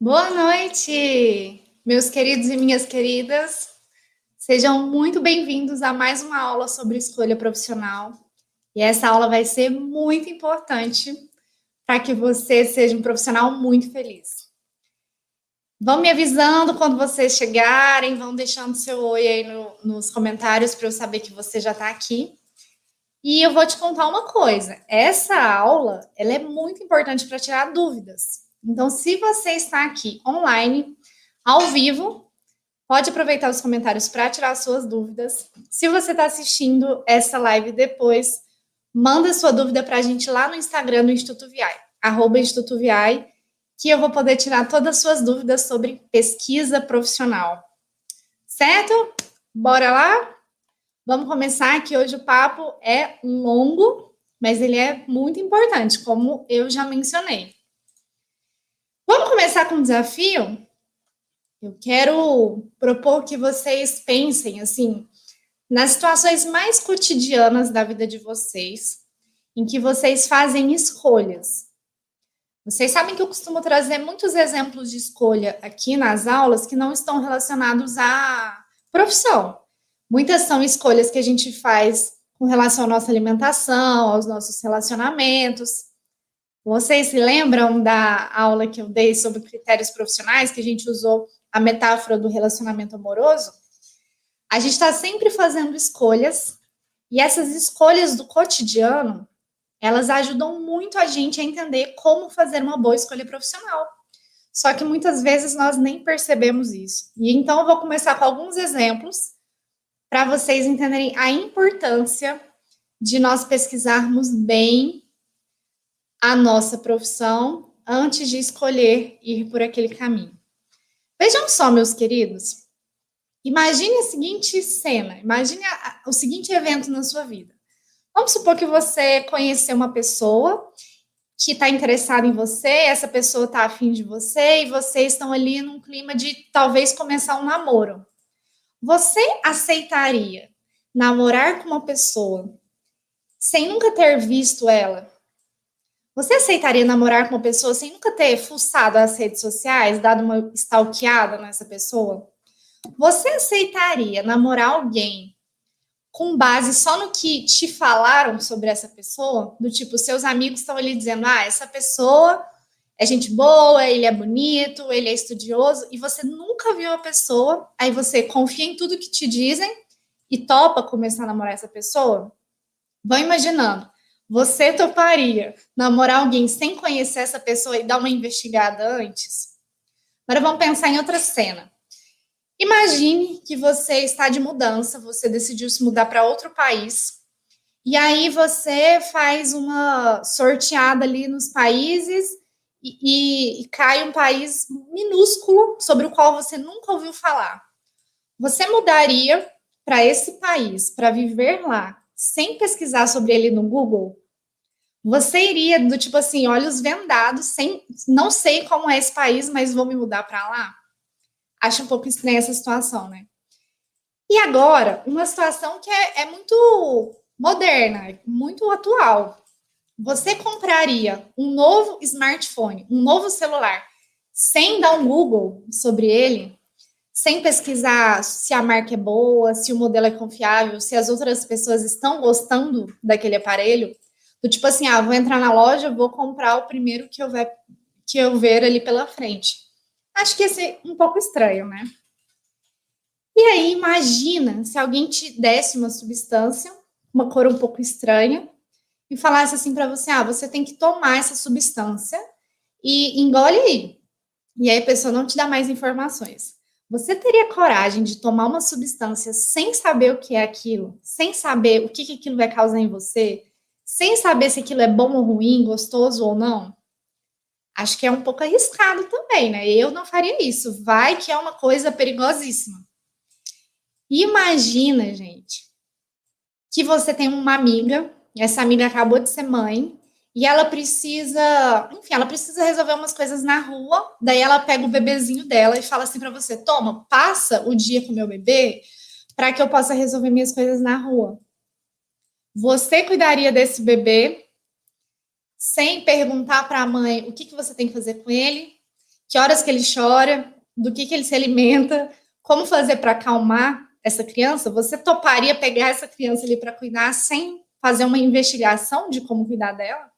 Boa noite, meus queridos e minhas queridas. Sejam muito bem-vindos a mais uma aula sobre escolha profissional. E essa aula vai ser muito importante para que você seja um profissional muito feliz. Vão me avisando quando vocês chegarem, vão deixando seu oi aí no, nos comentários para eu saber que você já está aqui. E eu vou te contar uma coisa: essa aula ela é muito importante para tirar dúvidas. Então, se você está aqui online, ao vivo, pode aproveitar os comentários para tirar suas dúvidas. Se você está assistindo essa live depois, manda sua dúvida para a gente lá no Instagram do Instituto VI, arroba Instituto VI, que eu vou poder tirar todas as suas dúvidas sobre pesquisa profissional. Certo? Bora lá? Vamos começar que hoje o papo é longo, mas ele é muito importante, como eu já mencionei. Vamos começar com um desafio? Eu quero propor que vocês pensem assim nas situações mais cotidianas da vida de vocês, em que vocês fazem escolhas. Vocês sabem que eu costumo trazer muitos exemplos de escolha aqui nas aulas que não estão relacionados à profissão. Muitas são escolhas que a gente faz com relação à nossa alimentação, aos nossos relacionamentos. Vocês se lembram da aula que eu dei sobre critérios profissionais, que a gente usou a metáfora do relacionamento amoroso? A gente está sempre fazendo escolhas, e essas escolhas do cotidiano, elas ajudam muito a gente a entender como fazer uma boa escolha profissional. Só que muitas vezes nós nem percebemos isso. E então eu vou começar com alguns exemplos para vocês entenderem a importância de nós pesquisarmos bem a nossa profissão antes de escolher ir por aquele caminho. Vejam só, meus queridos. Imagine a seguinte cena, imagine a, o seguinte evento na sua vida. Vamos supor que você conheceu uma pessoa que está interessada em você, essa pessoa está afim de você e vocês estão ali num clima de talvez começar um namoro. Você aceitaria namorar com uma pessoa sem nunca ter visto ela, você aceitaria namorar com uma pessoa sem nunca ter fuçado as redes sociais, dado uma stalkeada nessa pessoa? Você aceitaria namorar alguém com base só no que te falaram sobre essa pessoa? Do tipo, seus amigos estão ali dizendo: ah, essa pessoa é gente boa, ele é bonito, ele é estudioso, e você nunca viu a pessoa, aí você confia em tudo que te dizem e topa começar a namorar essa pessoa? Vão imaginando. Você toparia namorar alguém sem conhecer essa pessoa e dar uma investigada antes? Agora vamos pensar em outra cena. Imagine que você está de mudança, você decidiu se mudar para outro país, e aí você faz uma sorteada ali nos países e, e, e cai um país minúsculo sobre o qual você nunca ouviu falar. Você mudaria para esse país para viver lá sem pesquisar sobre ele no Google, você iria do tipo assim, olhos vendados, sem não sei como é esse país, mas vou me mudar para lá? Acho um pouco estranha essa situação, né? E agora, uma situação que é, é muito moderna, muito atual. Você compraria um novo smartphone, um novo celular, sem dar um Google sobre ele? Sem pesquisar se a marca é boa, se o modelo é confiável, se as outras pessoas estão gostando daquele aparelho, do tipo assim, ah, vou entrar na loja, vou comprar o primeiro que eu ver, que eu ver ali pela frente. Acho que ia ser um pouco estranho, né? E aí, imagina se alguém te desse uma substância, uma cor um pouco estranha, e falasse assim para você: ah, você tem que tomar essa substância e engole aí. E aí a pessoa não te dá mais informações. Você teria coragem de tomar uma substância sem saber o que é aquilo, sem saber o que, que aquilo vai causar em você, sem saber se aquilo é bom ou ruim, gostoso ou não? Acho que é um pouco arriscado também, né? Eu não faria isso. Vai que é uma coisa perigosíssima. Imagina, gente, que você tem uma amiga, essa amiga acabou de ser mãe, e ela precisa, enfim, ela precisa resolver umas coisas na rua. Daí ela pega o bebezinho dela e fala assim para você: "Toma, passa o dia com meu bebê para que eu possa resolver minhas coisas na rua". Você cuidaria desse bebê sem perguntar para a mãe o que, que você tem que fazer com ele? que horas que ele chora, do que, que ele se alimenta, como fazer para acalmar essa criança, você toparia pegar essa criança ali para cuidar sem fazer uma investigação de como cuidar dela?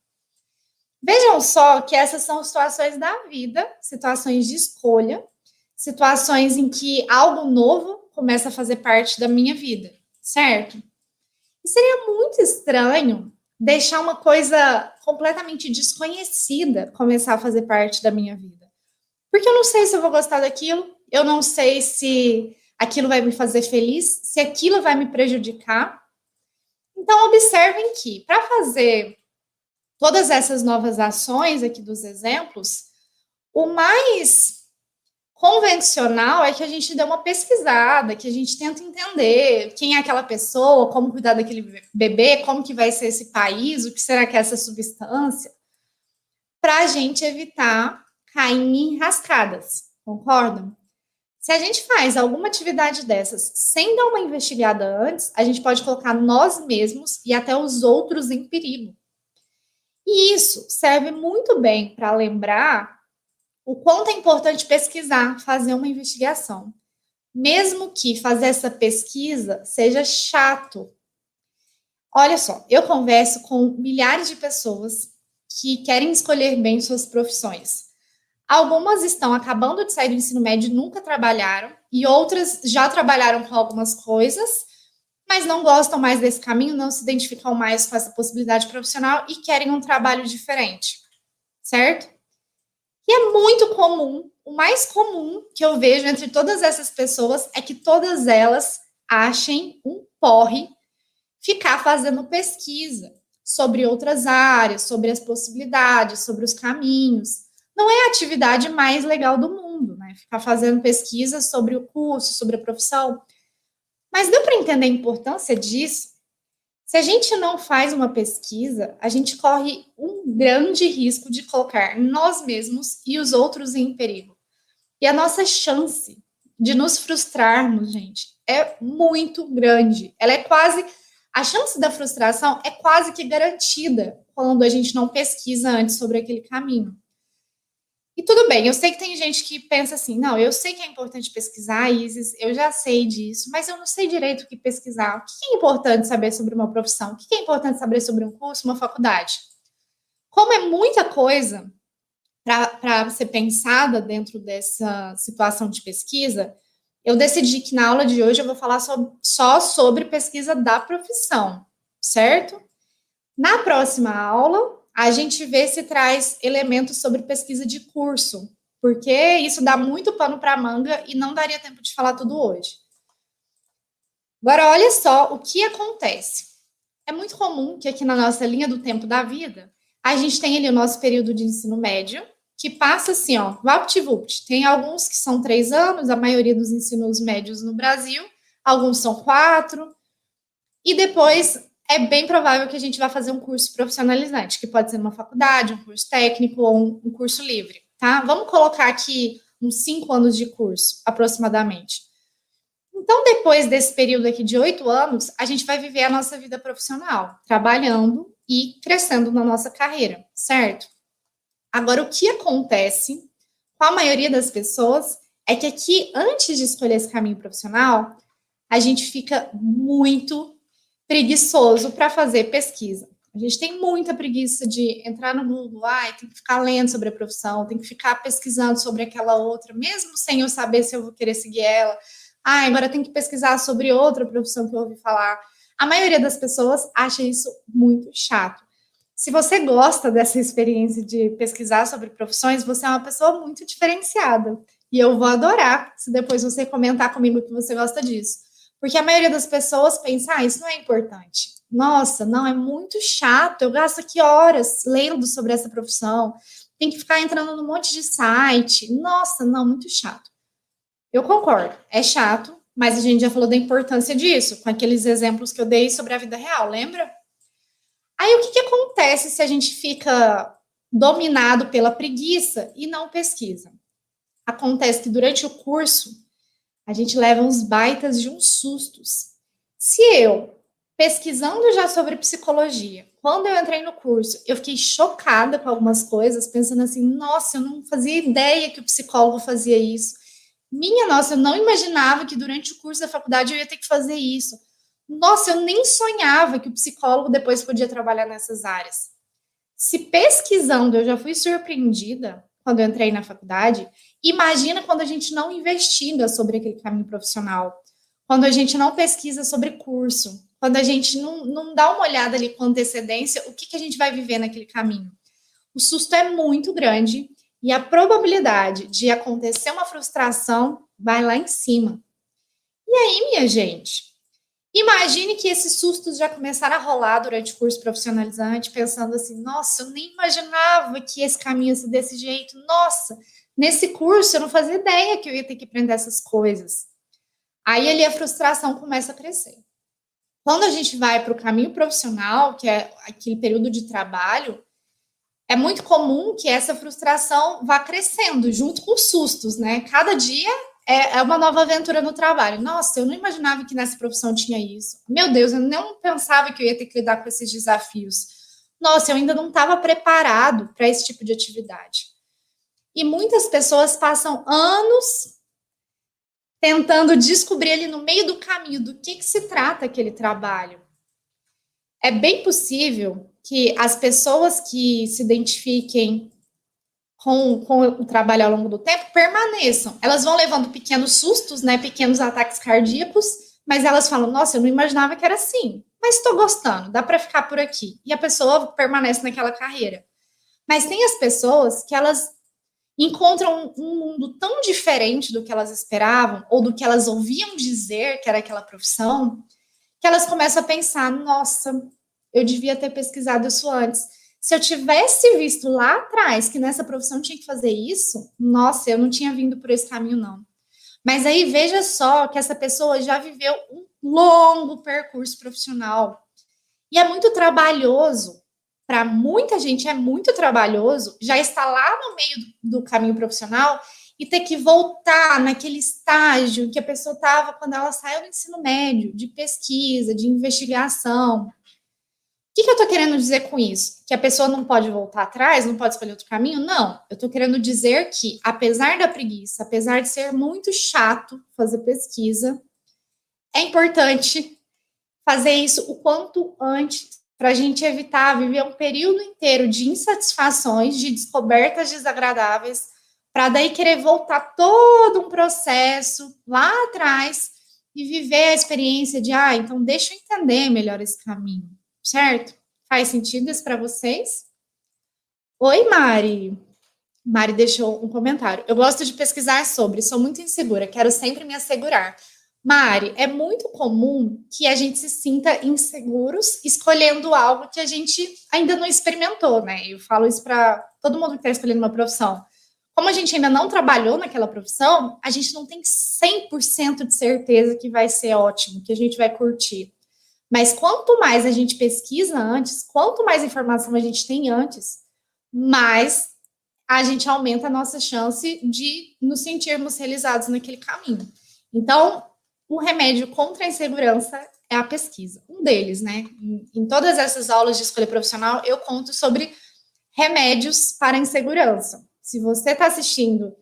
Vejam só que essas são situações da vida, situações de escolha, situações em que algo novo começa a fazer parte da minha vida, certo? E seria muito estranho deixar uma coisa completamente desconhecida começar a fazer parte da minha vida. Porque eu não sei se eu vou gostar daquilo, eu não sei se aquilo vai me fazer feliz, se aquilo vai me prejudicar. Então, observem que, para fazer todas essas novas ações aqui dos exemplos, o mais convencional é que a gente dê uma pesquisada, que a gente tenta entender quem é aquela pessoa, como cuidar daquele bebê, como que vai ser esse país, o que será que é essa substância, para a gente evitar cair em rascadas, concordam? Se a gente faz alguma atividade dessas sem dar uma investigada antes, a gente pode colocar nós mesmos e até os outros em perigo. E isso serve muito bem para lembrar o quanto é importante pesquisar, fazer uma investigação. Mesmo que fazer essa pesquisa seja chato. Olha só, eu converso com milhares de pessoas que querem escolher bem suas profissões. Algumas estão acabando de sair do ensino médio e nunca trabalharam, e outras já trabalharam com algumas coisas, mas não gostam mais desse caminho, não se identificam mais com essa possibilidade profissional e querem um trabalho diferente, certo? E é muito comum, o mais comum que eu vejo entre todas essas pessoas é que todas elas achem um porre ficar fazendo pesquisa sobre outras áreas, sobre as possibilidades, sobre os caminhos não é a atividade mais legal do mundo, né? Ficar fazendo pesquisa sobre o curso, sobre a profissão. Mas deu para entender a importância disso? Se a gente não faz uma pesquisa, a gente corre um grande risco de colocar nós mesmos e os outros em perigo. E a nossa chance de nos frustrarmos, gente, é muito grande. Ela é quase. A chance da frustração é quase que garantida quando a gente não pesquisa antes sobre aquele caminho. E tudo bem, eu sei que tem gente que pensa assim, não, eu sei que é importante pesquisar, Isis, eu já sei disso, mas eu não sei direito o que pesquisar. O que é importante saber sobre uma profissão? O que é importante saber sobre um curso, uma faculdade? Como é muita coisa para ser pensada dentro dessa situação de pesquisa, eu decidi que na aula de hoje eu vou falar so, só sobre pesquisa da profissão, certo? Na próxima aula, a gente vê se traz elementos sobre pesquisa de curso, porque isso dá muito pano para manga e não daria tempo de falar tudo hoje. Agora, olha só o que acontece. É muito comum que aqui na nossa linha do tempo da vida, a gente tem ali o nosso período de ensino médio, que passa assim, ó, vapt-vupt. Tem alguns que são três anos, a maioria dos ensinos médios no Brasil, alguns são quatro, e depois é bem provável que a gente vá fazer um curso profissionalizante, que pode ser uma faculdade, um curso técnico ou um, um curso livre, tá? Vamos colocar aqui uns cinco anos de curso, aproximadamente. Então, depois desse período aqui de oito anos, a gente vai viver a nossa vida profissional, trabalhando e crescendo na nossa carreira, certo? Agora, o que acontece com a maioria das pessoas é que aqui, antes de escolher esse caminho profissional, a gente fica muito preguiçoso para fazer pesquisa. A gente tem muita preguiça de entrar no Google, ai, tem que ficar lendo sobre a profissão, tem que ficar pesquisando sobre aquela outra, mesmo sem eu saber se eu vou querer seguir ela. Ah, agora tem que pesquisar sobre outra profissão que eu ouvi falar. A maioria das pessoas acha isso muito chato. Se você gosta dessa experiência de pesquisar sobre profissões, você é uma pessoa muito diferenciada. E eu vou adorar se depois você comentar comigo que você gosta disso. Porque a maioria das pessoas pensa, ah, isso não é importante. Nossa, não, é muito chato, eu gasto aqui horas lendo sobre essa profissão, tem que ficar entrando num monte de site. Nossa, não, muito chato. Eu concordo, é chato, mas a gente já falou da importância disso, com aqueles exemplos que eu dei sobre a vida real, lembra? Aí o que, que acontece se a gente fica dominado pela preguiça e não pesquisa? Acontece que durante o curso a gente leva uns baitas de uns sustos. Se eu pesquisando já sobre psicologia. Quando eu entrei no curso, eu fiquei chocada com algumas coisas, pensando assim: nossa, eu não fazia ideia que o psicólogo fazia isso. Minha nossa, eu não imaginava que durante o curso da faculdade eu ia ter que fazer isso. Nossa, eu nem sonhava que o psicólogo depois podia trabalhar nessas áreas. Se pesquisando eu já fui surpreendida quando eu entrei na faculdade, imagina quando a gente não investiga sobre aquele caminho profissional, quando a gente não pesquisa sobre curso, quando a gente não, não dá uma olhada ali com antecedência, o que, que a gente vai viver naquele caminho. O susto é muito grande e a probabilidade de acontecer uma frustração vai lá em cima. E aí, minha gente, imagine que esses sustos já começaram a rolar durante o curso profissionalizante, pensando assim: nossa, eu nem imaginava que esse caminho ia ser desse jeito. Nossa, nesse curso eu não fazia ideia que eu ia ter que aprender essas coisas. Aí ali a frustração começa a crescer. Quando a gente vai para o caminho profissional, que é aquele período de trabalho, é muito comum que essa frustração vá crescendo junto com os sustos, né? Cada dia é, é, uma nova aventura no trabalho. Nossa, eu não imaginava que nessa profissão tinha isso. Meu Deus, eu não pensava que eu ia ter que lidar com esses desafios. Nossa, eu ainda não estava preparado para esse tipo de atividade. E muitas pessoas passam anos tentando descobrir ali no meio do caminho do que, que se trata aquele trabalho. É bem possível que as pessoas que se identifiquem com, com o trabalho ao longo do tempo permaneçam. Elas vão levando pequenos sustos, né, pequenos ataques cardíacos, mas elas falam: Nossa, eu não imaginava que era assim, mas estou gostando, dá para ficar por aqui. E a pessoa permanece naquela carreira. Mas tem as pessoas que elas encontram um mundo tão diferente do que elas esperavam ou do que elas ouviam dizer que era aquela profissão, que elas começam a pensar: nossa, eu devia ter pesquisado isso antes. Se eu tivesse visto lá atrás que nessa profissão tinha que fazer isso, nossa, eu não tinha vindo por esse caminho, não. Mas aí veja só que essa pessoa já viveu um longo percurso profissional. E é muito trabalhoso, para muita gente é muito trabalhoso, já está lá no meio do, caminho profissional e ter que voltar naquele estágio que a pessoa estava quando ela saiu do ensino médio, de pesquisa, de investigação, o que, que eu estou querendo dizer com isso? Que a pessoa não pode voltar atrás, não pode escolher outro caminho? Não. Eu estou querendo dizer que, apesar da preguiça, apesar de ser muito chato fazer pesquisa, é importante fazer isso o quanto antes para a gente evitar viver um período inteiro de insatisfações, de descobertas desagradáveis, para daí querer voltar todo um processo lá atrás e viver a experiência de, ah, então deixa eu entender melhor esse caminho certo? Faz sentido isso para vocês? Oi, Mari. Mari deixou um comentário. Eu gosto de pesquisar sobre, sou muito insegura, quero sempre me assegurar. Mari, é muito comum que a gente se sinta inseguros escolhendo algo que a gente ainda não experimentou, né? Eu falo isso para todo mundo que está escolhendo uma profissão. Como a gente ainda não trabalhou naquela profissão, a gente não tem 100% de certeza que vai ser ótimo, que a gente vai curtir. Mas quanto mais a gente pesquisa antes, quanto mais informação a gente tem antes, mais a gente aumenta a nossa chance de nos sentirmos realizados naquele caminho. Então, o remédio contra a insegurança é a pesquisa. Um deles, né? Em, todas essas aulas de escolha profissional, eu conto sobre remédios para insegurança. Se você está assistindo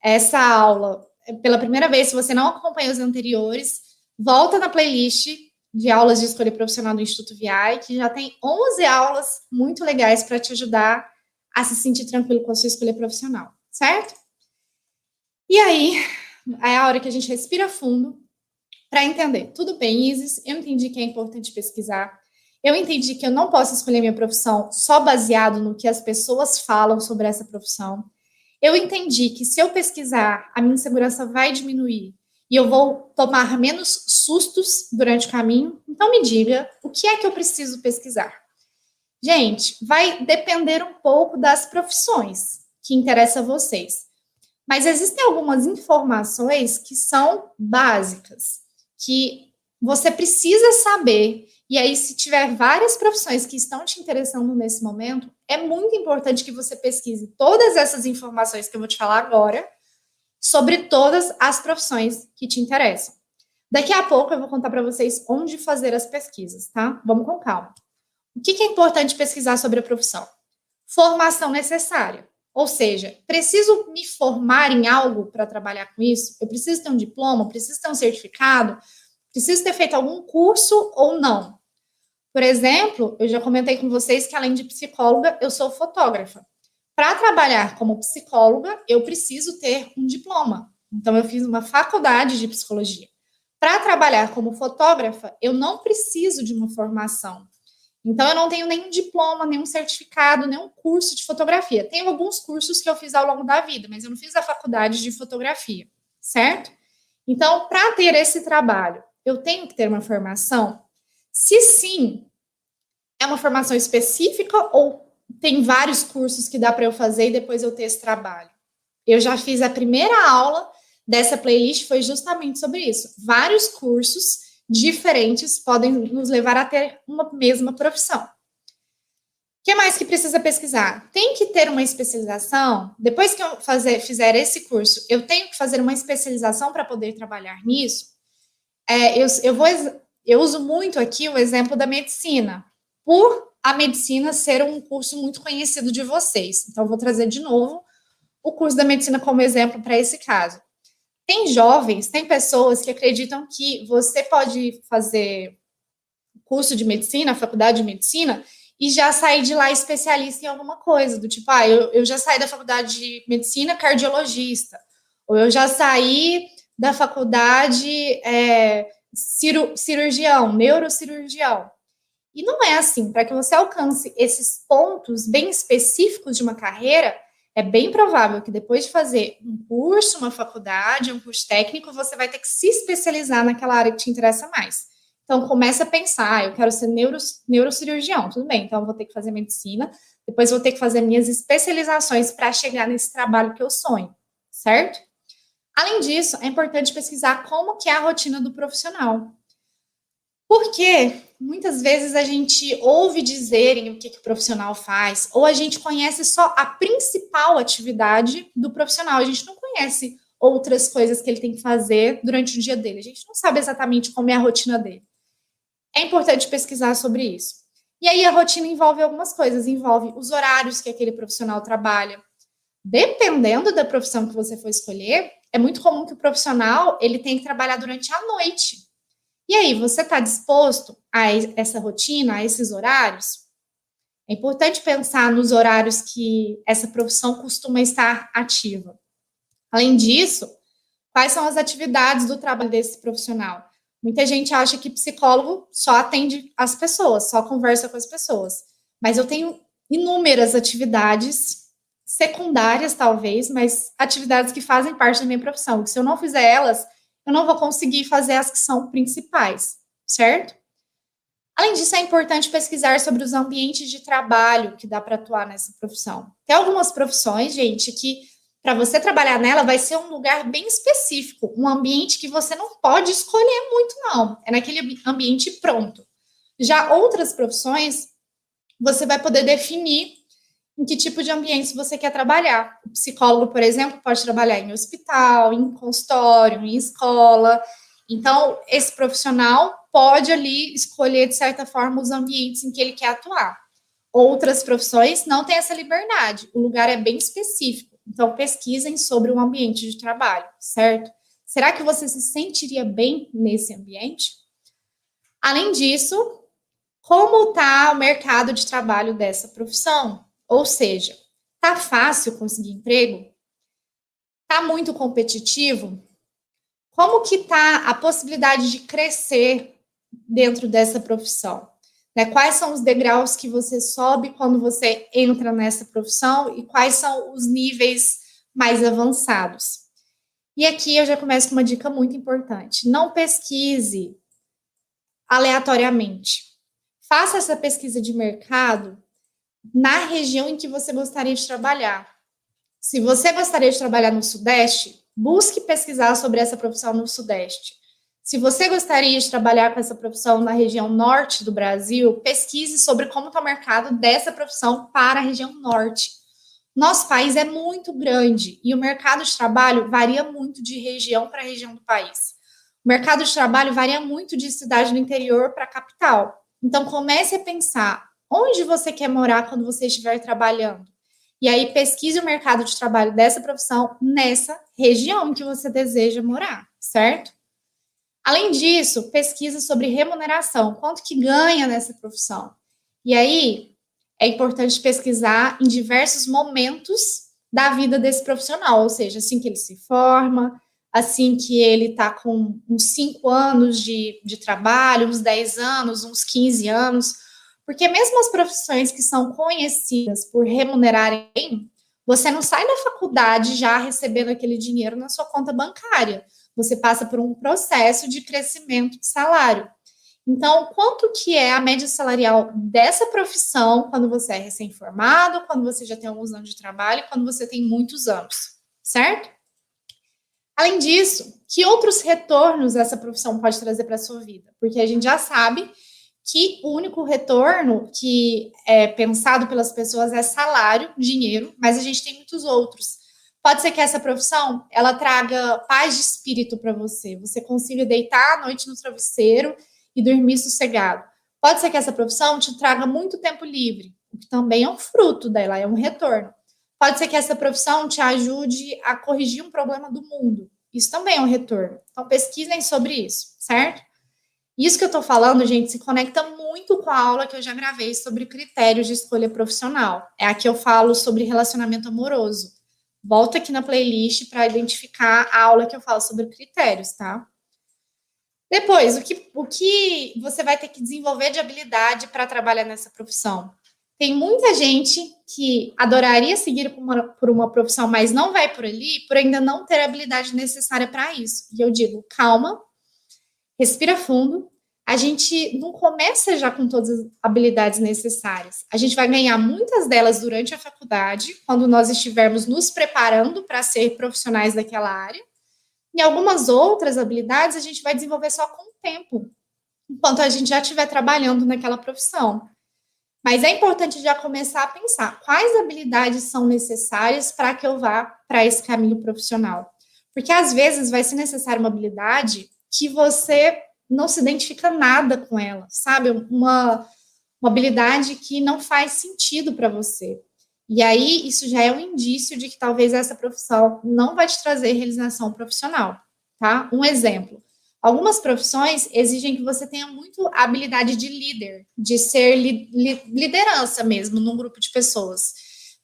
essa aula pela primeira vez, se você não acompanha os anteriores, volta na playlist de aulas de escolha profissional do Instituto VI, que já tem 11 aulas muito legais para te ajudar a se sentir tranquilo com a sua escolha profissional, certo? E aí, é a hora que a gente respira fundo para entender. Tudo bem, Isis, eu entendi que é importante pesquisar. Eu entendi que eu não posso escolher minha profissão só baseado no que as pessoas falam sobre essa profissão. Eu entendi que se eu pesquisar, a minha insegurança vai diminuir e eu vou tomar menos sustos durante o caminho. Então, me diga o que é que eu preciso pesquisar. Gente, vai depender um pouco das profissões que interessam a vocês. Mas existem algumas informações que são básicas, que você precisa saber. E aí, se tiver várias profissões que estão te interessando nesse momento, é muito importante que você pesquise todas essas informações que eu vou te falar agora sobre todas as profissões que te interessam. Daqui a pouco eu vou contar para vocês onde fazer as pesquisas, tá? Vamos com calma. O que, é importante pesquisar sobre a profissão? Formação necessária. Ou seja, preciso me formar em algo para trabalhar com isso? Eu preciso ter um diploma? Preciso ter um certificado? Preciso ter feito algum curso ou não? Por exemplo, eu já comentei com vocês que além de psicóloga, eu sou fotógrafa. Para trabalhar como psicóloga, eu preciso ter um diploma. Então, eu fiz uma faculdade de psicologia. Para trabalhar como fotógrafa, eu não preciso de uma formação. Então, eu não tenho nenhum diploma, nenhum certificado, nenhum curso de fotografia. Tenho alguns cursos que eu fiz ao longo da vida, mas eu não fiz a faculdade de fotografia, certo? Então, para ter esse trabalho, eu tenho que ter uma formação? Se sim, é uma formação específica ou tem vários cursos que dá para eu fazer e depois eu ter esse trabalho? Eu já fiz a primeira aula dessa playlist, foi justamente sobre isso. Vários cursos diferentes podem nos levar a ter uma mesma profissão. O que mais que precisa pesquisar? Tem que ter uma especialização. Depois que eu fazer, fizer esse curso, eu tenho que fazer uma especialização para poder trabalhar nisso. É, eu, eu, vou, eu uso muito aqui o exemplo da medicina, por a medicina ser um curso muito conhecido de vocês. Então, vou trazer de novo o curso da medicina como exemplo para esse caso. Tem jovens, tem pessoas que acreditam que você pode fazer curso de medicina, faculdade de medicina, e já sair de lá especialista em alguma coisa, do tipo, ah, eu, eu já saí da faculdade de medicina cardiologista, ou eu já saí da faculdade é, ciru, cirurgião, neurocirurgião. E não é assim. Para que você alcance esses pontos bem específicos de uma carreira, é bem provável que depois de fazer um curso, uma faculdade, um curso técnico, você vai ter que se especializar naquela área que te interessa mais. Então, começa a pensar, ah, eu quero ser neuro, neurocirurgião, tudo bem, então eu vou ter que fazer medicina, depois vou ter que fazer minhas especializações para chegar nesse trabalho que eu sonho, certo? Além disso, é importante pesquisar como que é a rotina do profissional. Porque muitas vezes a gente ouve dizerem o que, que o profissional faz, ou a gente conhece só a principal atividade do profissional, a gente não conhece outras coisas que ele tem que fazer durante o dia dele, a gente não sabe exatamente como é a rotina dele. É importante pesquisar sobre isso. E aí a rotina envolve algumas coisas, envolve os horários que aquele profissional trabalha. Dependendo da profissão que você for escolher, é muito comum que o profissional ele tenha que trabalhar durante a noite. E aí, você está disposto a essa rotina, a esses horários? É importante pensar nos horários que essa profissão costuma estar ativa. Além disso, quais são as atividades do trabalho desse profissional? Muita gente acha que psicólogo só atende as pessoas, só conversa com as pessoas. Mas eu tenho inúmeras atividades secundárias, talvez, mas atividades que fazem parte da minha profissão. Que se eu não fizer elas, eu não vou conseguir fazer as que são principais, certo? Além disso, é importante pesquisar sobre os ambientes de trabalho que dá para atuar nessa profissão. Tem algumas profissões, gente, que para você trabalhar nela vai ser um lugar bem específico, um ambiente que você não pode escolher muito, não. É naquele ambiente pronto. Já outras profissões, você vai poder definir em que tipo de ambiente você quer trabalhar. O psicólogo, por exemplo, pode trabalhar em hospital, em consultório, em escola. Então, esse profissional pode ali escolher, de certa forma, os ambientes em que ele quer atuar. Outras profissões não têm essa liberdade, o lugar é bem específico. Então, pesquisem sobre o ambiente de trabalho, certo? Será que você se sentiria bem nesse ambiente? Além disso, como está o mercado de trabalho dessa profissão? Ou seja, tá fácil conseguir emprego? Tá muito competitivo? Como que tá a possibilidade de crescer dentro dessa profissão? Né? Quais são os degraus que você sobe quando você entra nessa profissão e quais são os níveis mais avançados? E aqui eu já começo com uma dica muito importante: não pesquise aleatoriamente. Faça essa pesquisa de mercado na região em que você gostaria de trabalhar. Se você gostaria de trabalhar no Sudeste, busque pesquisar sobre essa profissão no Sudeste. Se você gostaria de trabalhar com essa profissão na região norte do Brasil, pesquise sobre como está o mercado dessa profissão para a região norte. Nosso país é muito grande e o mercado de trabalho varia muito de região para região do país. O mercado de trabalho varia muito de cidade no interior para capital. Então, comece a pensar onde você quer morar quando você estiver trabalhando. E aí, pesquise o mercado de trabalho dessa profissão nessa região que você deseja morar, certo? Além disso, pesquisa sobre remuneração, quanto que ganha nessa profissão. E aí, é importante pesquisar em diversos momentos da vida desse profissional, ou seja, assim que ele se forma, assim que ele está com uns 5 anos de, de trabalho, uns 10 anos, uns 15 anos, porque mesmo as profissões que são conhecidas por remunerarem bem, você não sai da faculdade já recebendo aquele dinheiro na sua conta bancária. Você passa por um processo de crescimento de salário. Então, quanto que é a média salarial dessa profissão quando você é recém-formado, quando você já tem alguns anos de trabalho, quando você tem muitos anos, certo? Além disso, que outros retornos essa profissão pode trazer para a sua vida? Porque a gente já sabe que o único retorno que é pensado pelas pessoas é salário, dinheiro, mas a gente tem muitos outros. Pode ser que essa profissão ela traga paz de espírito para você, você consiga deitar à noite no travesseiro e dormir sossegado. Pode ser que essa profissão te traga muito tempo livre, o que também é um fruto dela, é um retorno. Pode ser que essa profissão te ajude a corrigir um problema do mundo. Isso também é um retorno. Então, pesquisem sobre isso, certo? Isso que eu estou falando, gente, se conecta muito com a aula que eu já gravei sobre critérios de escolha profissional. É aqui eu falo sobre relacionamento amoroso. Volta aqui na playlist para identificar a aula que eu falo sobre critérios, tá? Depois, o que, o que você vai ter que desenvolver de habilidade para trabalhar nessa profissão? Tem muita gente que adoraria seguir por uma, por uma profissão, mas não vai por ali, por ainda não ter a habilidade necessária para isso. E eu digo, calma, respira fundo. A gente não começa já com todas as habilidades necessárias. A gente vai ganhar muitas delas durante a faculdade, quando nós estivermos nos preparando para ser profissionais daquela área. E algumas outras habilidades a gente vai desenvolver só com o tempo, enquanto a gente já estiver trabalhando naquela profissão. Mas é importante já começar a pensar quais habilidades são necessárias para que eu vá para esse caminho profissional. Porque às vezes vai ser necessária uma habilidade que você não se identifica nada com ela, sabe? Uma, uma habilidade que não faz sentido para você. E aí, isso já é um indício de que talvez essa profissão não vai te trazer realização profissional, tá? Um exemplo. Algumas profissões exigem que você tenha muito habilidade de líder, de ser li, li, liderança mesmo num grupo de pessoas,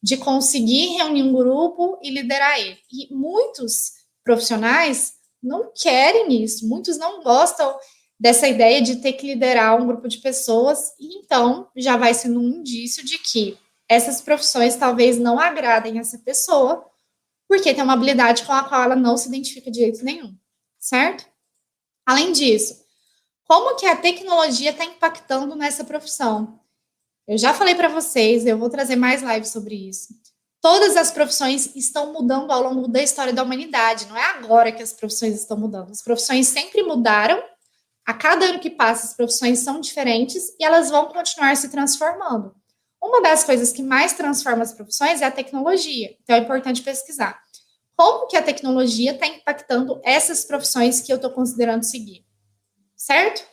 de conseguir reunir um grupo e liderar ele. E muitos profissionais não querem isso, muitos não gostam dessa ideia de ter que liderar um grupo de pessoas, e então já vai sendo um indício de que essas profissões talvez não agradem essa pessoa, porque tem uma habilidade com a qual ela não se identifica de jeito nenhum, certo? Além disso, como que a tecnologia está impactando nessa profissão? Eu já falei para vocês, eu vou trazer mais lives sobre isso. Todas as profissões estão mudando ao longo da história da humanidade, não é agora que as profissões estão mudando. As profissões sempre mudaram, a cada ano que passa, as profissões são diferentes e elas vão continuar se transformando. Uma das coisas que mais transforma as profissões é a tecnologia, então é importante pesquisar. Como que a tecnologia está impactando essas profissões que eu estou considerando seguir? Certo?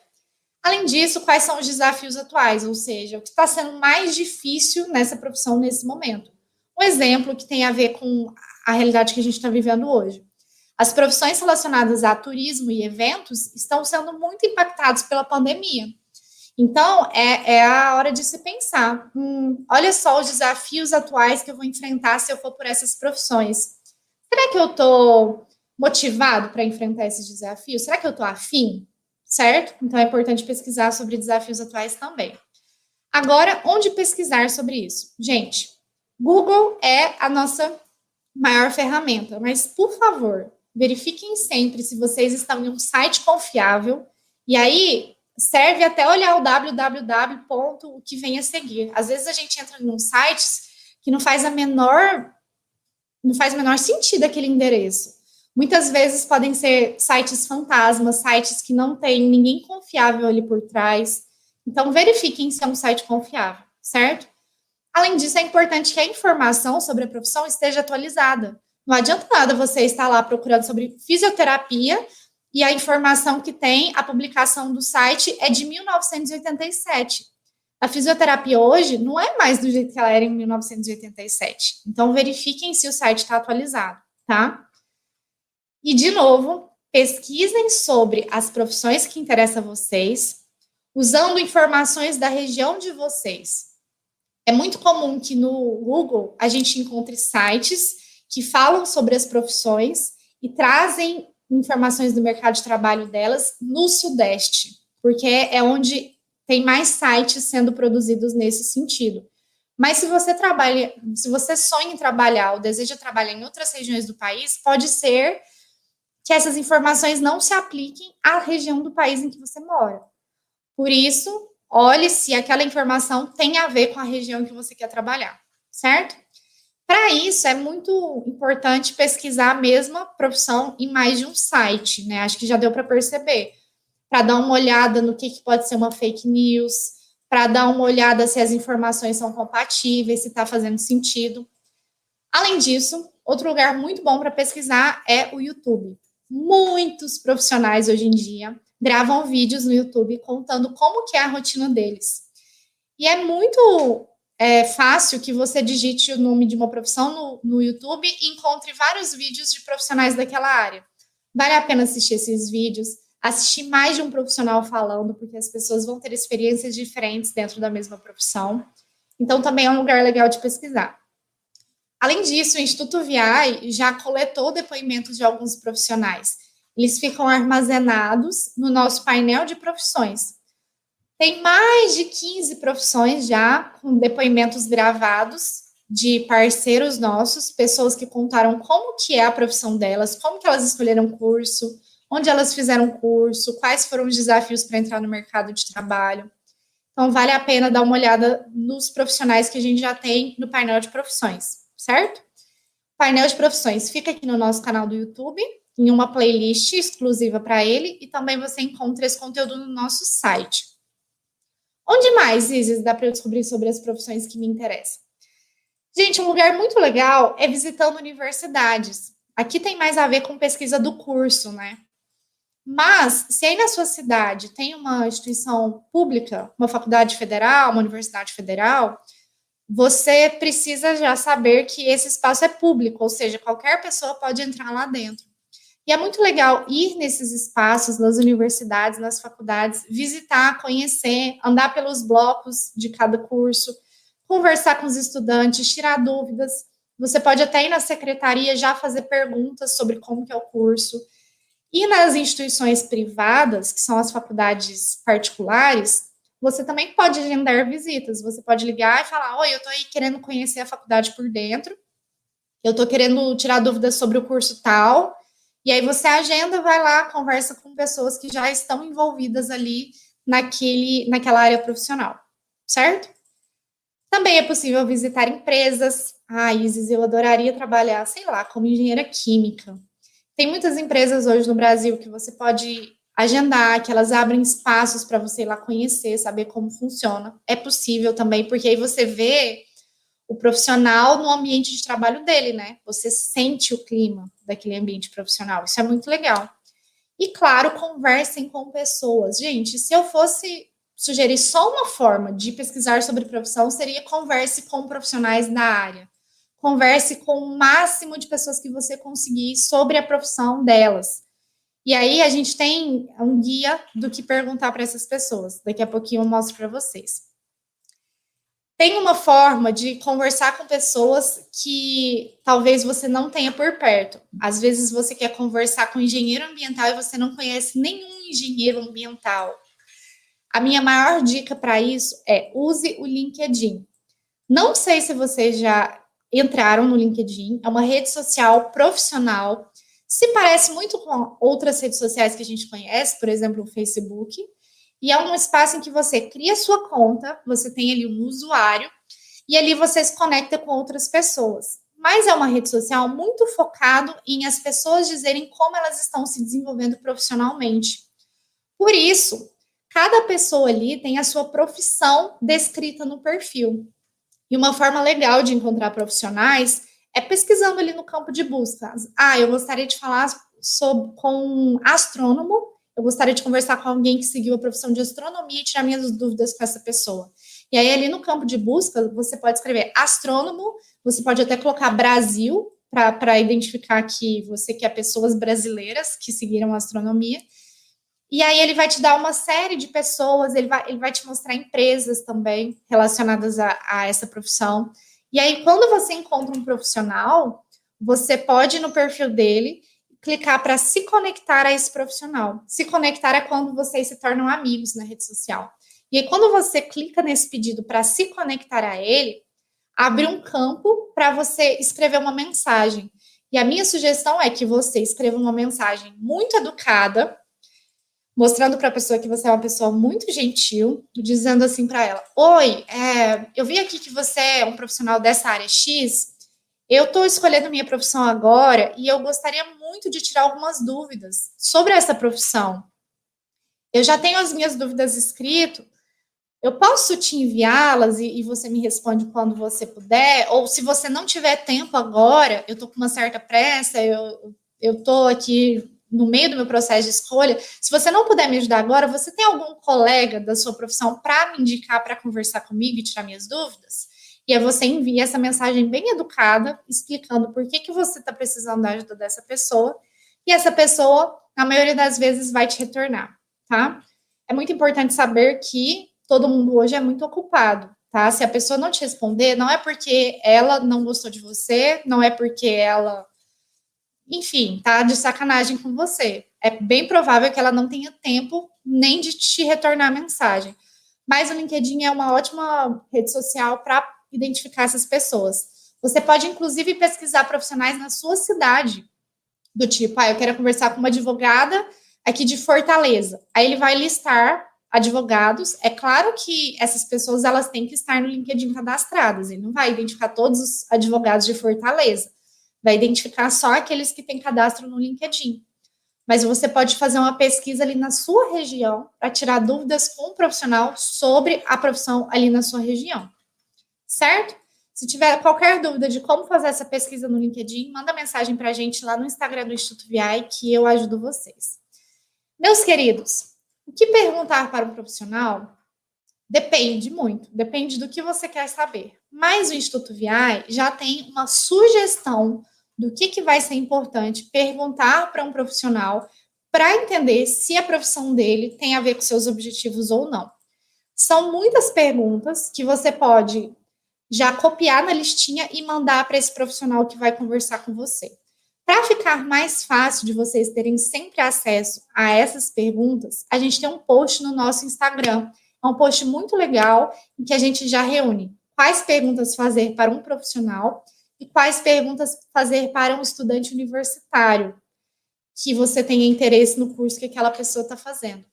Além disso, quais são os desafios atuais? Ou seja, o que está sendo mais difícil nessa profissão nesse momento? Um exemplo que tem a ver com a realidade que a gente está vivendo hoje. As profissões relacionadas a turismo e eventos estão sendo muito impactadas pela pandemia. Então, é, é a hora de se pensar: hum, olha só os desafios atuais que eu vou enfrentar se eu for por essas profissões. Será que eu estou motivado para enfrentar esses desafios? Será que eu estou afim? Certo? Então, é importante pesquisar sobre desafios atuais também. Agora, onde pesquisar sobre isso? Gente, Google é a nossa maior ferramenta, mas, por favor, verifiquem sempre se vocês estão em um site confiável. E aí, serve até olhar o www. o que vem a seguir. Às vezes a gente entra em sites que não faz a menor não faz menor sentido aquele endereço. Muitas vezes podem ser sites fantasmas, sites que não tem ninguém confiável ali por trás. Então verifiquem se é um site confiável, certo? Além disso, é importante que a informação sobre a profissão esteja atualizada. Não adianta nada você estar lá procurando sobre fisioterapia e a informação que tem, a publicação do site é de 1987. A fisioterapia hoje não é mais do jeito que ela era em 1987. Então, verifiquem se o site está atualizado, tá? E, de novo, pesquisem sobre as profissões que interessam a vocês, usando informações da região de vocês. É muito comum que no Google a gente encontre sites que falam sobre as profissões e trazem informações do mercado de trabalho delas no Sudeste, porque é onde tem mais sites sendo produzidos nesse sentido. Mas se você trabalha, se você sonha em trabalhar ou deseja trabalhar em outras regiões do país, pode ser que essas informações não se apliquem à região do país em que você mora. Por isso, olhe se aquela informação tem a ver com a região que você quer trabalhar, certo? Para isso, é muito importante pesquisar a mesma profissão em mais de um site, né? Acho que já deu para perceber. Para dar uma olhada no que, que pode ser uma fake news, para dar uma olhada se as informações são compatíveis, se está fazendo sentido. Além disso, outro lugar muito bom para pesquisar é o YouTube. Muitos profissionais hoje em dia gravam vídeos no YouTube contando como que é a rotina deles. E é muito é fácil que você digite o nome de uma profissão no, no YouTube e encontre vários vídeos de profissionais daquela área. Vale a pena assistir esses vídeos, assistir mais de um profissional falando, porque as pessoas vão ter experiências diferentes dentro da mesma profissão. Então, também é um lugar legal de pesquisar. Além disso, o Instituto VI já coletou depoimentos de alguns profissionais. Eles ficam armazenados no nosso painel de profissões. Tem mais de 15 profissões já com depoimentos gravados de parceiros nossos, pessoas que contaram como que é a profissão delas, como que elas escolheram curso, onde elas fizeram curso, quais foram os desafios para entrar no mercado de trabalho. Então, vale a pena dar uma olhada nos profissionais que a gente já tem no painel de profissões, certo? painel de profissões fica aqui no nosso canal do YouTube, em uma playlist exclusiva para ele, e também você encontra esse conteúdo no nosso site. Onde mais, Isis, dá para eu descobrir sobre as profissões que me interessam? Gente, um lugar muito legal é visitando universidades. Aqui tem mais a ver com pesquisa do curso, né? Mas, se aí na sua cidade tem uma instituição pública, uma faculdade federal, uma universidade federal, você precisa já saber que esse espaço é público, ou seja, qualquer pessoa pode entrar lá dentro. E é muito legal ir nesses espaços, nas universidades, nas faculdades, visitar, conhecer, andar pelos blocos de cada curso, conversar com os estudantes, tirar dúvidas. Você pode até ir na secretaria já fazer perguntas sobre como é o curso. E nas instituições privadas, que são as faculdades particulares, você também pode agendar visitas. Você pode ligar e falar: Oi, eu estou aí querendo conhecer a faculdade por dentro, eu estou querendo tirar dúvidas sobre o curso tal e aí você agenda, vai lá, conversa com pessoas que já estão envolvidas ali naquele, naquela área profissional, certo? Também é possível visitar empresas. Ah, Isis, eu adoraria trabalhar, sei lá, como engenheira química. Tem muitas empresas hoje no Brasil que você pode agendar, que elas abrem espaços para você ir lá conhecer, saber como funciona. É possível também, porque aí você vê o profissional no ambiente de trabalho dele, né? Você sente o clima daquele ambiente profissional. Isso é muito legal. E claro, conversem com pessoas. Gente, se eu fosse sugerir só uma forma de pesquisar sobre profissão, seria converse com profissionais da área. Converse com o máximo de pessoas que você conseguir sobre a profissão delas. E aí a gente tem um guia do que perguntar para essas pessoas. Daqui a pouquinho eu mostro para vocês tem uma forma de conversar com pessoas que talvez você não tenha por perto. Às vezes você quer conversar com um engenheiro ambiental e você não conhece nenhum engenheiro ambiental. A minha maior dica para isso é use o LinkedIn. Não sei se vocês já entraram no LinkedIn, é uma rede social profissional. Se parece muito com outras redes sociais que a gente conhece, por exemplo, o Facebook, e é um espaço em que você cria sua conta, você tem ali um usuário, e ali você se conecta com outras pessoas. Mas é uma rede social muito focado em as pessoas dizerem como elas estão se desenvolvendo profissionalmente. Por isso, cada pessoa ali tem a sua profissão descrita no perfil. E uma forma legal de encontrar profissionais é pesquisando ali no campo de busca. Ah, eu gostaria de falar sobre, com um astrônomo, eu gostaria de conversar com alguém que seguiu a profissão de astronomia e tirar minhas dúvidas com essa pessoa. E aí, ali no campo de busca, você pode escrever astrônomo, você pode até colocar Brasil, para identificar que você quer pessoas brasileiras que seguiram a astronomia. E aí ele vai te dar uma série de pessoas, ele vai, ele vai te mostrar empresas também relacionadas a, a essa profissão. E aí, quando você encontra um profissional, você pode ir no perfil dele clicar para se conectar a esse profissional. Se conectar é quando vocês se tornam amigos na rede social. E aí, quando você clica nesse pedido para se conectar a ele, abre um campo para você escrever uma mensagem. E a minha sugestão é que você escreva uma mensagem muito educada, mostrando para a pessoa que você é uma pessoa muito gentil, dizendo assim para ela: Oi, é, eu vi aqui que você é um profissional dessa área X. Eu estou escolhendo minha profissão agora e eu gostaria muito de tirar algumas dúvidas sobre essa profissão. Eu já tenho as minhas dúvidas escrito, eu posso te enviá-las e, e, você me responde quando você puder, ou se você não tiver tempo agora, eu estou com uma certa pressa, eu estou aqui no meio do meu processo de escolha. Se você não puder me ajudar agora, você tem algum colega da sua profissão para me indicar, para conversar comigo e tirar minhas dúvidas? E aí você envia essa mensagem bem educada, explicando por que, que você está precisando da ajuda dessa pessoa, e essa pessoa, na maioria das vezes, vai te retornar, tá? É muito importante saber que todo mundo hoje é muito ocupado, tá? Se a pessoa não te responder, não é porque ela não gostou de você, não é porque ela, enfim, tá de sacanagem com você. É bem provável que ela não tenha tempo nem de te retornar a mensagem. Mas o LinkedIn é uma ótima rede social para identificar essas pessoas. Você pode, inclusive, pesquisar profissionais na sua cidade, do tipo, ah, eu quero conversar com uma advogada aqui de Fortaleza. Aí ele vai listar advogados. É claro que essas pessoas elas têm que estar no LinkedIn cadastradas, e não vai identificar todos os advogados de Fortaleza, vai identificar só aqueles que têm cadastro no LinkedIn. Mas você pode fazer uma pesquisa ali na sua região para tirar dúvidas com o um profissional sobre a profissão ali na sua região. Certo? Se tiver qualquer dúvida de como fazer essa pesquisa no LinkedIn, manda mensagem para a gente lá no Instagram do Instituto VI que eu ajudo vocês. Meus queridos, o que perguntar para um profissional depende muito, depende do que você quer saber. Mas o Instituto VI já tem uma sugestão do que, que vai ser importante perguntar para um profissional para entender se a profissão dele tem a ver com seus objetivos ou não. São muitas perguntas que você pode já copiar na listinha e mandar para esse profissional que vai conversar com você. Para ficar mais fácil de vocês terem sempre acesso a essas perguntas, a gente tem um post no nosso Instagram. É um post muito legal em que a gente já reúne quais perguntas fazer para um profissional e quais perguntas fazer para um estudante universitário que você tenha interesse no curso que aquela pessoa está fazendo.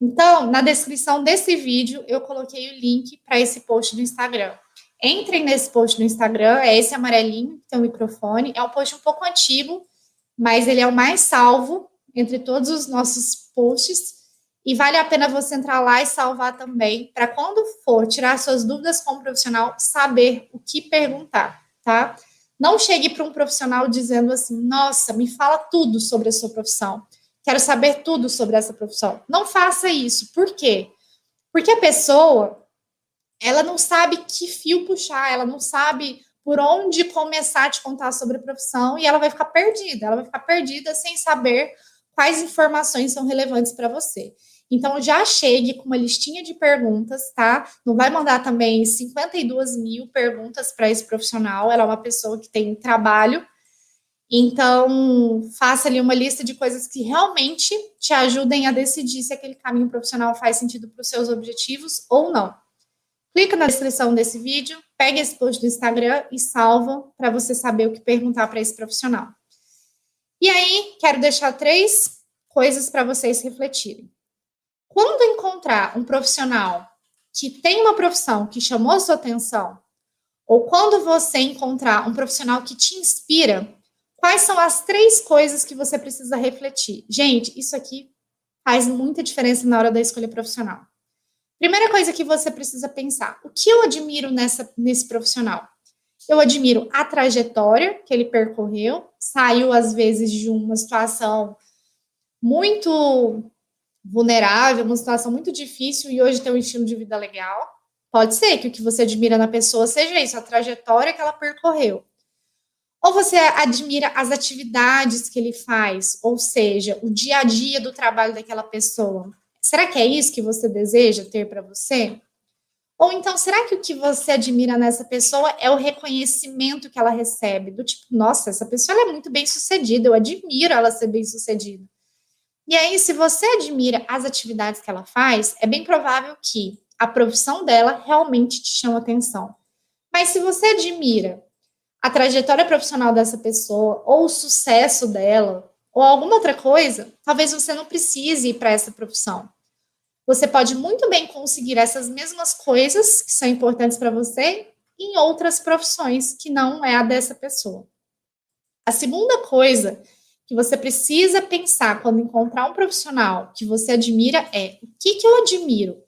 Então, na descrição desse vídeo, eu coloquei o link para esse post do Instagram. Entrem nesse post no Instagram, é esse amarelinho que tem o microfone. É um post um pouco antigo, mas ele é o mais salvo entre todos os nossos posts. E vale a pena você entrar lá e salvar também, para quando for tirar suas dúvidas como profissional, saber o que perguntar, tá? Não chegue para um profissional dizendo assim: nossa, me fala tudo sobre a sua profissão. Quero saber tudo sobre essa profissão. Não faça isso. Por quê? Porque a pessoa ela não sabe que fio puxar, ela não sabe por onde começar a te contar sobre a profissão e ela vai ficar perdida, ela vai ficar perdida sem saber quais informações são relevantes para você. Então, já chegue com uma listinha de perguntas, tá? Não vai mandar também 52 mil perguntas para esse profissional, ela é uma pessoa que tem trabalho. Então, faça ali uma lista de coisas que realmente te ajudem a decidir se aquele caminho profissional faz sentido para os seus objetivos ou não. Clica na descrição desse vídeo, pega esse post do Instagram e salva para você saber o que perguntar para esse profissional. E aí, quero deixar três coisas para vocês refletirem. Quando encontrar um profissional que tem uma profissão que chamou sua atenção, ou quando você encontrar um profissional que te inspira, quais são as três coisas que você precisa refletir? Gente, isso aqui faz muita diferença na hora da escolha profissional. Primeira coisa que você precisa pensar: o que eu admiro nessa, nesse profissional? Eu admiro a trajetória que ele percorreu, saiu às vezes de uma situação muito vulnerável, uma situação muito difícil e hoje tem um estilo de vida legal. Pode ser que o que você admira na pessoa seja isso, a trajetória que ela percorreu. Ou você admira as atividades que ele faz, ou seja, o dia a dia do trabalho daquela pessoa. Será que é isso que você deseja ter para você? Ou então, será que o que você admira nessa pessoa é o reconhecimento que ela recebe? Do tipo, nossa, essa pessoa é muito bem sucedida, eu admiro ela ser bem sucedida. E aí, se você admira as atividades que ela faz, é bem provável que a profissão dela realmente te chama atenção. Mas se você admira a trajetória profissional dessa pessoa, ou o sucesso dela, ou alguma outra coisa, talvez você não precise ir para essa profissão você pode muito bem conseguir essas mesmas coisas que são importantes para você em outras profissões que não é a dessa pessoa. A segunda coisa que você precisa pensar quando encontrar um profissional que você admira é o que, que eu admiro?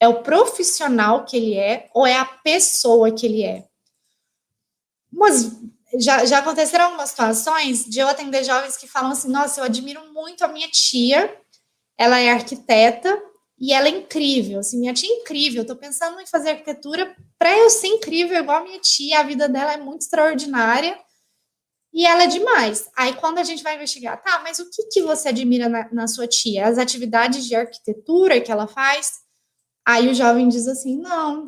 É o profissional que ele é ou é a pessoa que ele é? Mas já, já aconteceram algumas situações de eu atender jovens que falam assim: nossa, eu admiro muito a minha tia, ela é arquiteta, e ela é incrível, assim, minha tia é incrível. Tô pensando em fazer arquitetura para eu ser incrível igual a minha tia. A vida dela é muito extraordinária e ela é demais. Aí quando a gente vai investigar, tá, mas o que, que você admira na, na sua tia? As atividades de arquitetura que ela faz? Aí o jovem diz assim: não,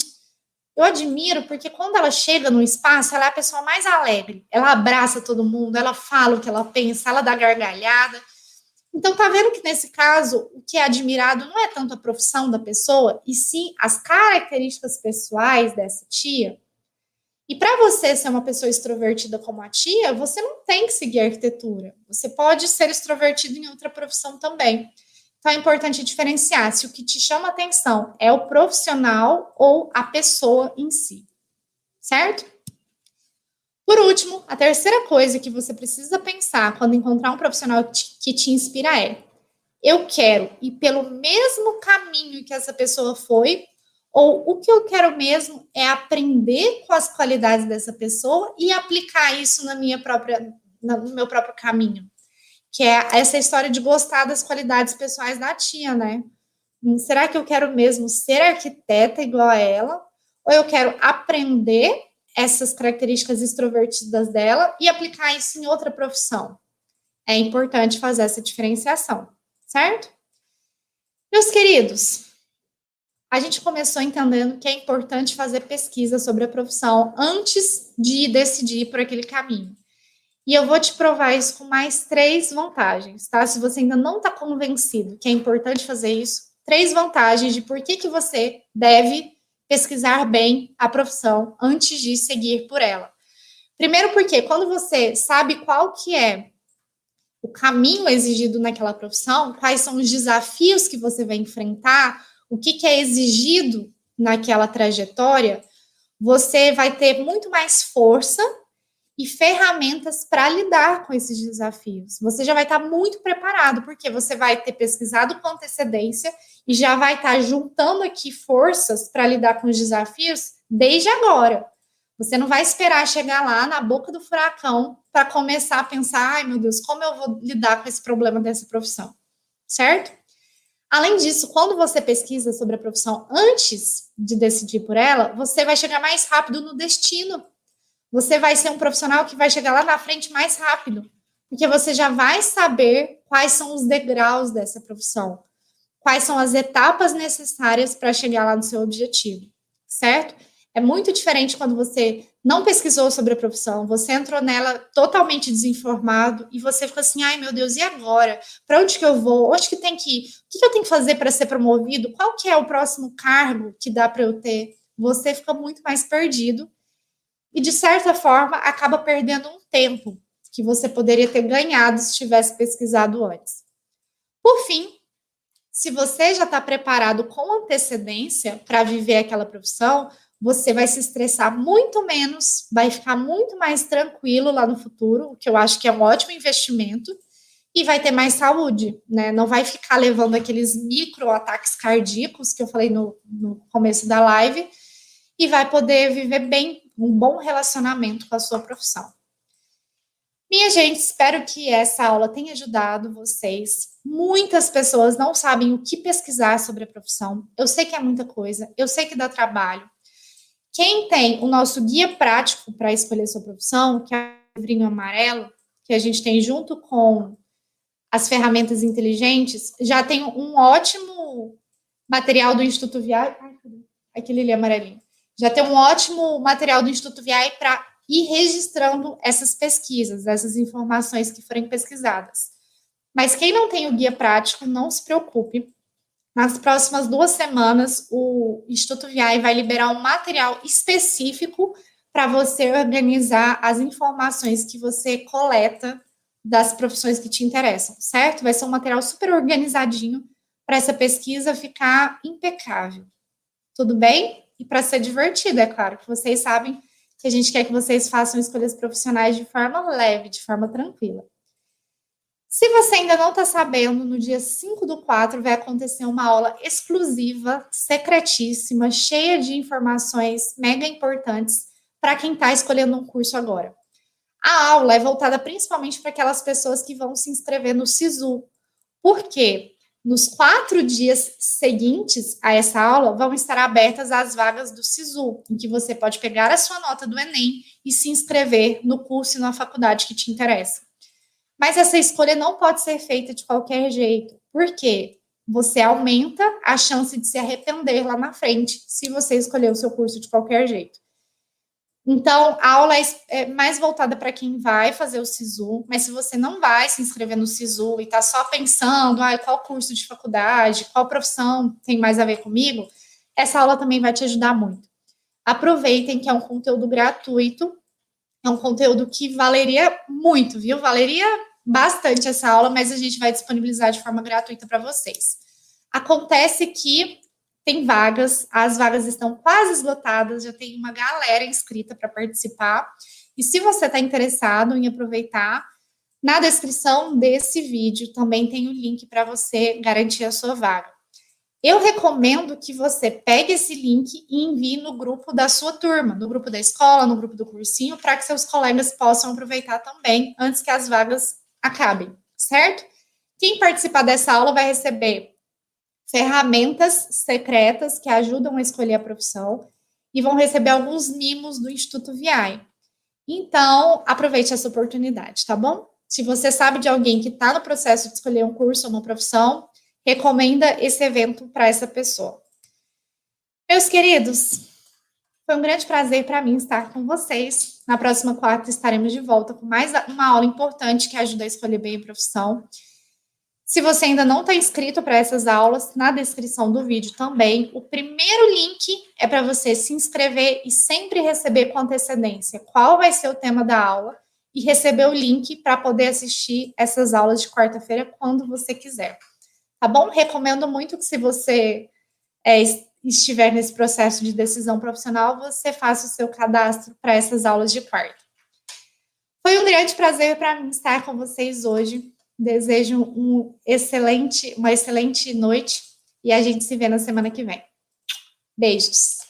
eu admiro porque quando ela chega no espaço, ela é a pessoa mais alegre. Ela abraça todo mundo, ela fala o que ela pensa, ela dá gargalhada. Então, tá vendo que nesse caso, o que é admirado não é tanto a profissão da pessoa, e sim as características pessoais dessa tia. E para você ser uma pessoa extrovertida como a tia, você não tem que seguir arquitetura. Você pode ser extrovertido em outra profissão também. Então é importante diferenciar se o que te chama atenção é o profissional ou a pessoa em si. Certo? Por último, a terceira coisa que você precisa pensar quando encontrar um profissional que te inspira é: eu quero ir pelo mesmo caminho que essa pessoa foi, ou o que eu quero mesmo é aprender com as qualidades dessa pessoa e aplicar isso na minha própria, no meu próprio caminho. Que é essa história de gostar das qualidades pessoais da tia, né? Hum, será que eu quero mesmo ser arquiteta igual a ela? Ou eu quero aprender essas características extrovertidas dela e aplicar isso em outra profissão. É importante fazer essa diferenciação, certo? Meus queridos, a gente começou entendendo que é importante fazer pesquisa sobre a profissão antes de decidir por aquele caminho. E eu vou te provar isso com mais três vantagens, tá? Se você ainda não está convencido que é importante fazer isso, três vantagens de por que, que você deve pesquisar bem a profissão antes de seguir por ela. Primeiro porque quando você sabe qual que é o caminho exigido naquela profissão, quais são os desafios que você vai enfrentar, o que, que é exigido naquela trajetória, você vai ter muito mais força e ferramentas para lidar com esses desafios. Você já vai estar tá muito preparado, porque você vai ter pesquisado com antecedência e já vai estar tá juntando aqui forças para lidar com os desafios desde agora. Você não vai esperar chegar lá na boca do furacão para começar a pensar, ai meu Deus, como eu vou lidar com esse problema dessa profissão, certo? Além disso, quando você pesquisa sobre a profissão antes de decidir por ela, você vai chegar mais rápido no destino você vai ser um profissional que vai chegar lá na frente mais rápido, porque você já vai saber quais são os degraus dessa profissão, quais são as etapas necessárias para chegar lá no seu objetivo, certo? É muito diferente quando você não pesquisou sobre a profissão, você entrou nela totalmente desinformado e você fica assim, ai meu Deus, e agora? Para onde que eu vou? Onde que tem que ir? O que, eu tenho que fazer para ser promovido? Qual que é o próximo cargo que dá para eu ter? Você fica muito mais perdido e, de certa forma, acaba perdendo um tempo que você poderia ter ganhado se tivesse pesquisado antes. Por fim, se você já está preparado com antecedência para viver aquela profissão, você vai se estressar muito menos, vai ficar muito mais tranquilo lá no futuro, o que eu acho que é um ótimo investimento, e vai ter mais saúde, né? Não vai ficar levando aqueles micro ataques cardíacos que eu falei no, no começo da live, e vai poder viver bem um bom relacionamento com a sua profissão. Minha gente, espero que essa aula tenha ajudado vocês. Muitas pessoas não sabem o que pesquisar sobre a profissão. Eu sei que é muita coisa, eu sei que dá trabalho. Quem tem o nosso guia prático para escolher sua profissão, que é o livrinho amarelo, que a gente tem junto com as ferramentas inteligentes, já tem um ótimo material do Instituto VI. Aquele ali amarelinho. Já tem um ótimo material do Instituto VI para ir registrando essas pesquisas, essas informações que forem pesquisadas. Mas quem não tem o guia prático, não se preocupe. Nas próximas duas semanas, o Instituto VI vai liberar um material específico para você organizar as informações que você coleta das profissões que te interessam, certo? Vai ser um material super organizadinho para essa pesquisa ficar impecável. Tudo bem? E para ser divertido, é claro, que vocês sabem que a gente quer que vocês façam escolhas profissionais de forma leve, de forma tranquila. Se você ainda não está sabendo, no dia 5 do 4 vai acontecer uma aula exclusiva, secretíssima, cheia de informações mega importantes para quem está escolhendo um curso agora. A aula é voltada principalmente para aquelas pessoas que vão se inscrever no SISU. Por quê? Nos quatro dias seguintes a essa aula, vão estar abertas as vagas do SISU, em que você pode pegar a sua nota do Enem e se inscrever no curso e na faculdade que te interessa. Mas essa escolha não pode ser feita de qualquer jeito. Por quê? Você aumenta a chance de se arrepender lá na frente se você escolher o seu curso de qualquer jeito. Então, a aula é, é mais voltada para quem vai fazer o SISU, mas se você não vai se inscrever no SISU e está só pensando, ah, qual curso de faculdade, qual profissão tem mais a ver comigo, essa aula também vai te ajudar muito. Aproveitem que é um conteúdo gratuito, é um conteúdo que valeria muito, viu? Valeria bastante essa aula, mas a gente vai disponibilizar de forma gratuita para vocês. Acontece que tem vagas, as vagas estão quase esgotadas, já tem uma galera inscrita para participar. E se você está interessado em aproveitar, na descrição desse vídeo também tem o link para você garantir a sua vaga. Eu recomendo que você pegue esse link e envie no grupo da sua turma, no grupo da escola, no grupo do cursinho, para que seus colegas possam aproveitar também antes que as vagas acabem, certo? Quem participar dessa aula vai receber ferramentas secretas que ajudam a escolher a profissão e vão receber alguns mimos do Instituto VI. Então, aproveite essa oportunidade, tá bom? Se você sabe de alguém que está no processo de escolher um curso ou uma profissão, recomenda esse evento para essa pessoa. Meus queridos, foi um grande prazer para mim estar com vocês. Na próxima quarta estaremos de volta com mais uma aula importante que ajuda a escolher bem a profissão. Se você ainda não está inscrito para essas aulas, na descrição do vídeo também, o primeiro link é para você se inscrever e sempre receber com antecedência qual vai ser o tema da aula e receber o link para poder assistir essas aulas de quarta-feira quando você quiser. Tá bom? Recomendo muito que se você é, estiver nesse processo de decisão profissional, você faça o seu cadastro para essas aulas de quarta. Foi um grande prazer para mim estar com vocês hoje. Desejo um excelente, uma excelente noite e a gente se vê na semana que vem. Beijos.